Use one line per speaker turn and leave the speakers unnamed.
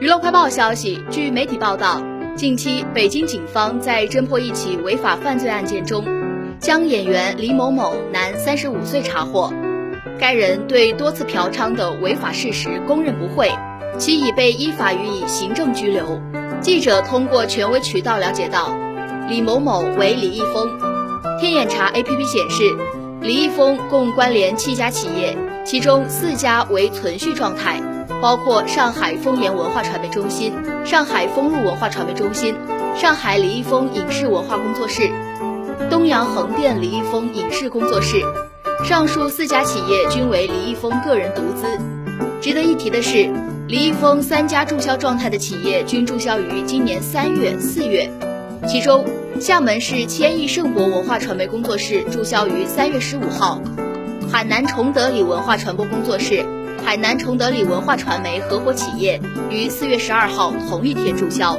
娱乐快报消息，据媒体报道，近期北京警方在侦破一起违法犯罪案件中，将演员李某某男，三十五岁查获。该人对多次嫖娼的违法事实供认不讳，其已被依法予以行政拘留。记者通过权威渠道了解到，李某某为李易峰。天眼查 APP 显示，李易峰共关联七家企业，其中四家为存续状态，包括上海丰岩文化传媒中心、上海丰路文化传媒中心、上海李易峰影视文化工作室、东阳横店李易峰影视工作室。上述四家企业均为李易峰个人独资。值得一提的是，李易峰三家注销状态的企业均注销于今年三月、四月，其中厦门市千亿盛博文化传媒工作室注销于三月十五号，海南崇德里文化传播工作室、海南崇德里文化传媒合伙企业于四月十二号同一天注销。